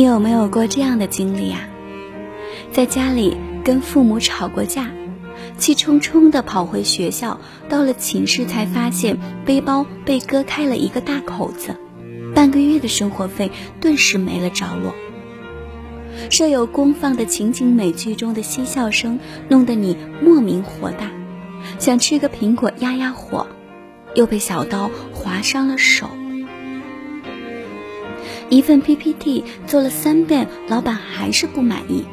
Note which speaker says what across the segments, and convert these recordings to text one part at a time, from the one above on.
Speaker 1: 你有没有过这样的经历啊？在家里跟父母吵过架，气冲冲地跑回学校，到了寝室才发现背包被割开了一个大口子，半个月的生活费顿时没了着落。舍友公放的情景美剧中的嬉笑声，弄得你莫名火大，想吃个苹果压压火，又被小刀划伤了手。一份 PPT 做了三遍，老板还是不满意。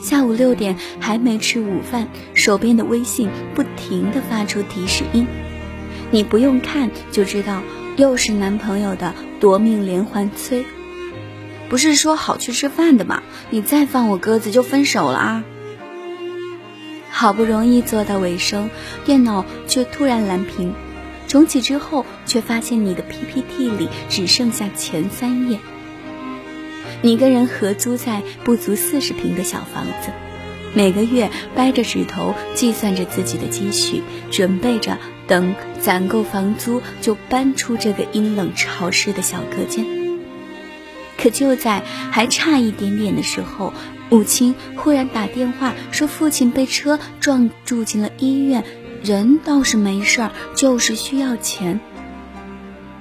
Speaker 1: 下午六点还没吃午饭，手边的微信不停的发出提示音，你不用看就知道，又是男朋友的夺命连环催。不是说好去吃饭的吗？你再放我鸽子就分手了啊！好不容易做到尾声，电脑却突然蓝屏，重启之后却发现你的 PPT 里只剩下前三页。你跟人合租在不足四十平的小房子，每个月掰着指头计算着自己的积蓄，准备着等攒够房租就搬出这个阴冷潮湿的小隔间。可就在还差一点点的时候，母亲忽然打电话说父亲被车撞住进了医院，人倒是没事儿，就是需要钱。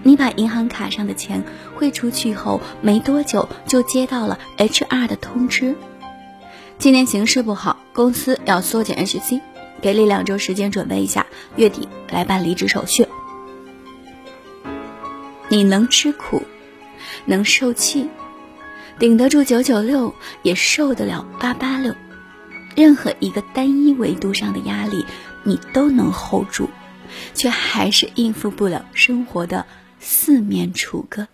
Speaker 1: 你把银行卡上的钱汇出去后，没多久就接到了 HR 的通知：今年形势不好，公司要缩减 HC，给你两周时间准备一下，月底来办离职手续。你能吃苦。能受气，顶得住九九六，也受得了八八六。任何一个单一维度上的压力，你都能 hold 住，却还是应付不了生活的四面楚歌。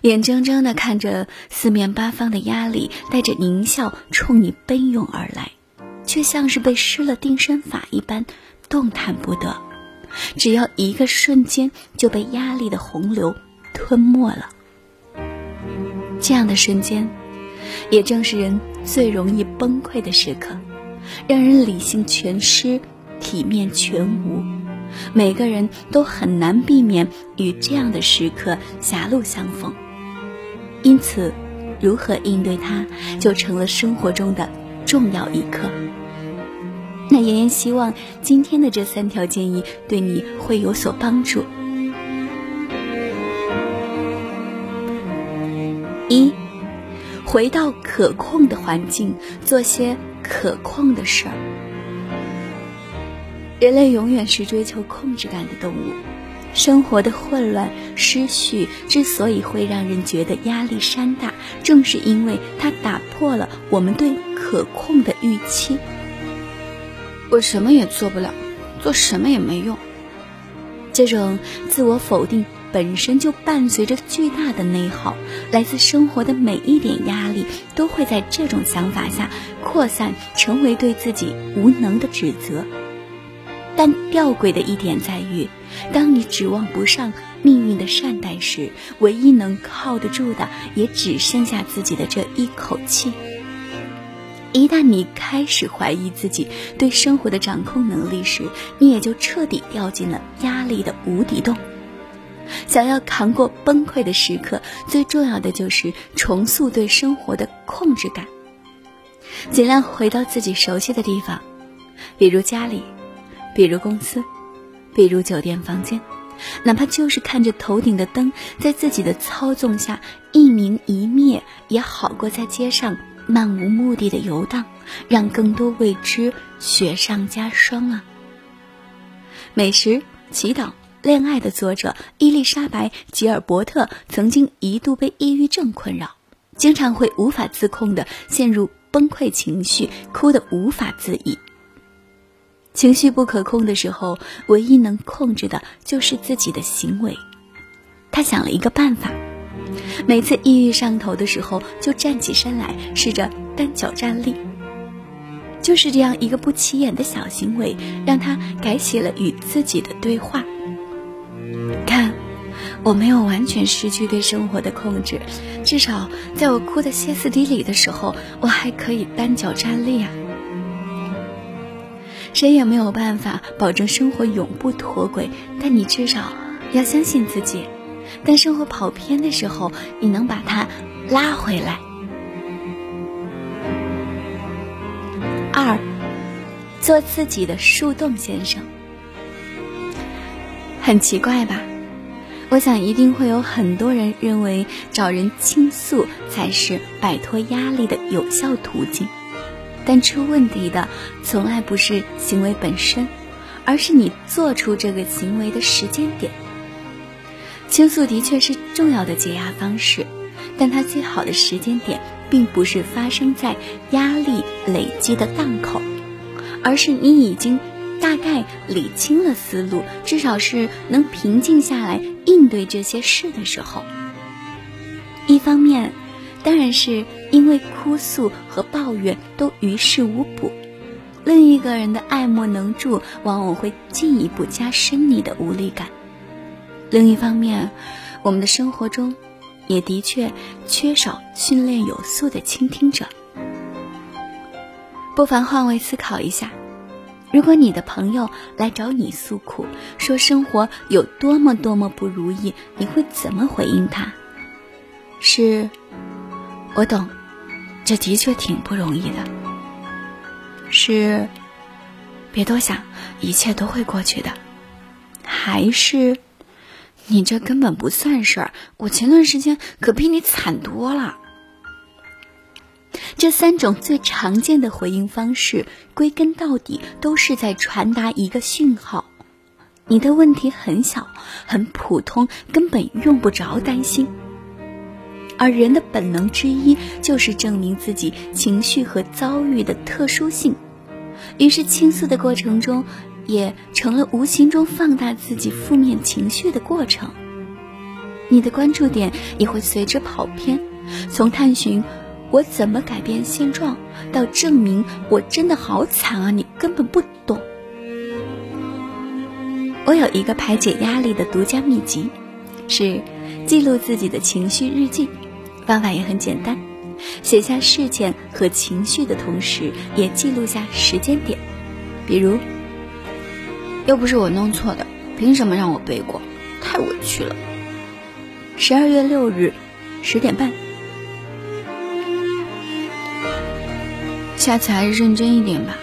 Speaker 1: 眼睁睁的看着四面八方的压力带着狞笑冲你奔涌而来，却像是被施了定身法一般动弹不得。只要一个瞬间，就被压力的洪流。吞没了，这样的瞬间，也正是人最容易崩溃的时刻，让人理性全失，体面全无。每个人都很难避免与这样的时刻狭路相逢，因此，如何应对它，就成了生活中的重要一课。那妍妍希望今天的这三条建议对你会有所帮助。一，回到可控的环境，做些可控的事儿。人类永远是追求控制感的动物，生活的混乱失序之所以会让人觉得压力山大，正是因为它打破了我们对可控的预期。我什么也做不了，做什么也没用，这种自我否定。本身就伴随着巨大的内耗，来自生活的每一点压力都会在这种想法下扩散，成为对自己无能的指责。但吊诡的一点在于，当你指望不上命运的善待时，唯一能靠得住的也只剩下自己的这一口气。一旦你开始怀疑自己对生活的掌控能力时，你也就彻底掉进了压力的无底洞。想要扛过崩溃的时刻，最重要的就是重塑对生活的控制感。尽量回到自己熟悉的地方，比如家里，比如公司，比如酒店房间，哪怕就是看着头顶的灯在自己的操纵下一明一灭，也好过在街上漫无目的的游荡，让更多未知雪上加霜啊！美食，祈祷。恋爱的作者伊丽莎白·吉尔伯特曾经一度被抑郁症困扰，经常会无法自控的陷入崩溃情绪，哭得无法自已。情绪不可控的时候，唯一能控制的就是自己的行为。他想了一个办法，每次抑郁上头的时候，就站起身来，试着单脚站立。就是这样一个不起眼的小行为，让他改写了与自己的对话。看，我没有完全失去对生活的控制，至少在我哭得歇斯底里的时候，我还可以单脚站立啊。谁也没有办法保证生活永不脱轨，但你至少要相信自己。当生活跑偏的时候，你能把它拉回来。二，做自己的树洞先生。很奇怪吧？我想一定会有很多人认为找人倾诉才是摆脱压力的有效途径，但出问题的从来不是行为本身，而是你做出这个行为的时间点。倾诉的确是重要的解压方式，但它最好的时间点并不是发生在压力累积的档口，而是你已经。大概理清了思路，至少是能平静下来应对这些事的时候。一方面，当然是因为哭诉和抱怨都于事无补；另一个人的爱莫能助，往往会进一步加深你的无力感。另一方面，我们的生活中也的确缺少训练有素的倾听者。不妨换位思考一下。如果你的朋友来找你诉苦，说生活有多么多么不如意，你会怎么回应他？是，我懂，这的确挺不容易的。是，别多想，一切都会过去的。还是，你这根本不算事儿，我前段时间可比你惨多了。这三种最常见的回应方式，归根到底都是在传达一个讯号：你的问题很小，很普通，根本用不着担心。而人的本能之一，就是证明自己情绪和遭遇的特殊性，于是倾诉的过程中，也成了无形中放大自己负面情绪的过程。你的关注点也会随之跑偏，从探寻。我怎么改变现状？到证明我真的好惨啊！你根本不懂。我有一个排解压力的独家秘籍，是记录自己的情绪日记。方法也很简单，写下事件和情绪的同时，也记录下时间点。比如，又不是我弄错的，凭什么让我背过？太委屈了。十二月六日，十点半。下次还是认真一点吧。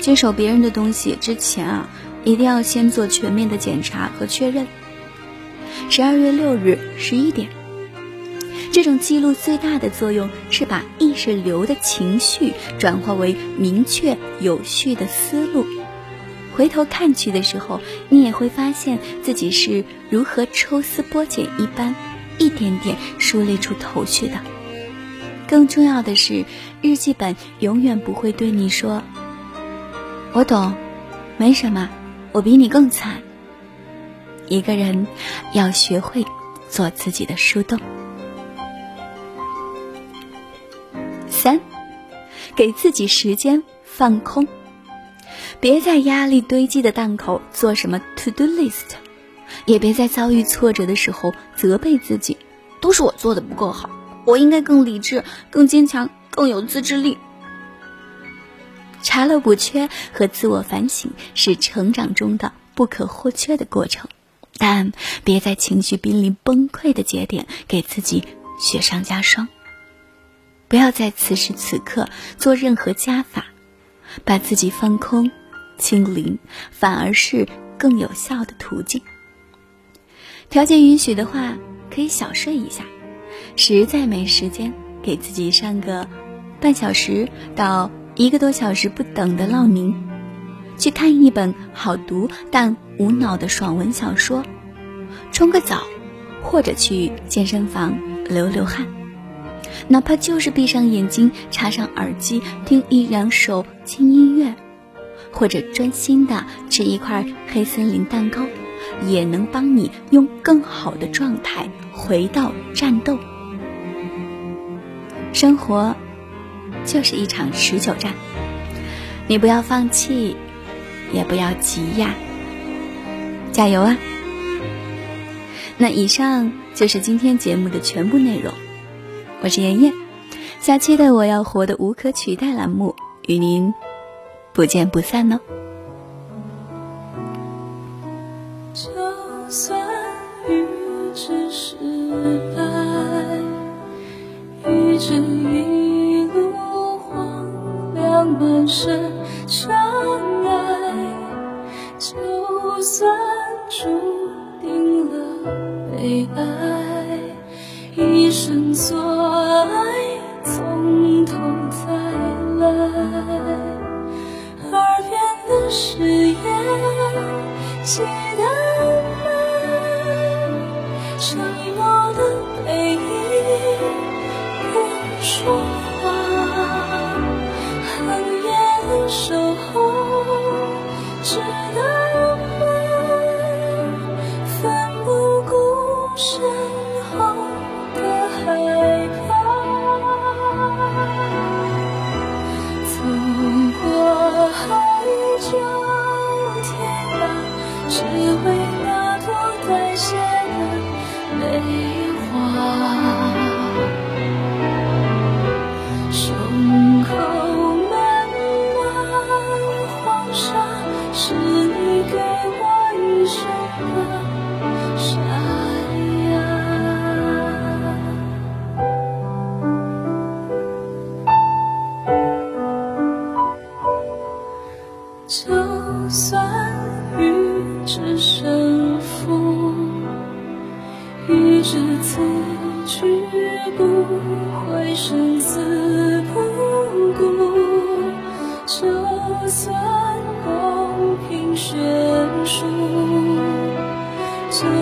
Speaker 1: 接手别人的东西之前啊，一定要先做全面的检查和确认。十二月六日十一点，这种记录最大的作用是把意识流的情绪转化为明确有序的思路。回头看去的时候，你也会发现自己是如何抽丝剥茧一般，一点点梳理出头绪的。更重要的是，日记本永远不会对你说：“我懂，没什么，我比你更惨。”一个人要学会做自己的树洞。给自己时间放空，别在压力堆积的档口做什么 to do list，也别在遭遇挫折的时候责备自己，都是我做的不够好。我应该更理智、更坚强、更有自制力。查漏补缺和自我反省是成长中的不可或缺的过程，但别在情绪濒临崩溃的节点给自己雪上加霜。不要在此时此刻做任何加法，把自己放空、清零，反而是更有效的途径。条件允许的话，可以小睡一下。实在没时间，给自己上个半小时到一个多小时不等的闹铃，去看一本好读但无脑的爽文小说，冲个澡，或者去健身房流流汗，哪怕就是闭上眼睛，插上耳机听一两首轻音乐，或者专心的吃一块黑森林蛋糕，也能帮你用更好的状态回到战斗。生活就是一场持久战，你不要放弃，也不要急呀，加油啊！那以上就是今天节目的全部内容，我是妍妍，下期的我要活的无可取代栏目与您不见不散哦。就算雨只是白。
Speaker 2: 这一路荒凉满身尘埃，就算注定了悲哀，一生所誓言，记得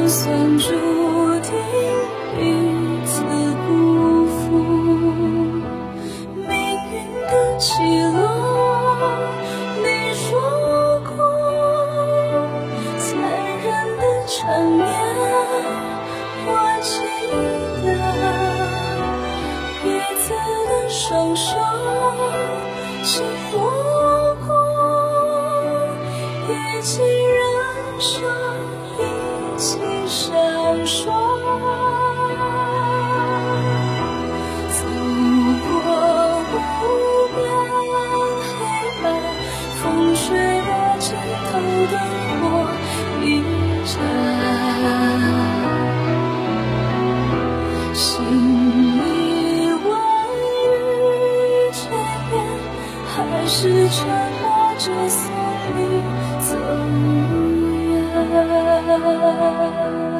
Speaker 2: 算注定彼此辜负，命运的起落。你说过。残忍的缠绵，我记得彼此的双手紧握过，一起忍受，一起闪烁。走过无边黑暗，风吹的尽头灯火，一盏。是沉默着送你走远。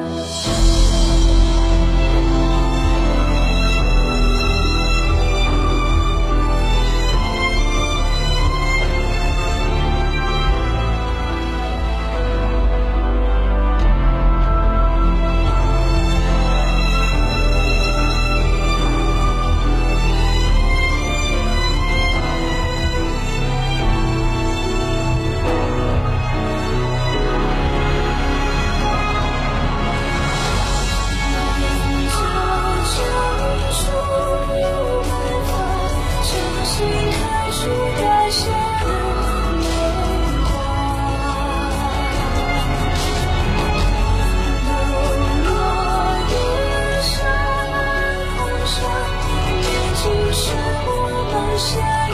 Speaker 2: 谁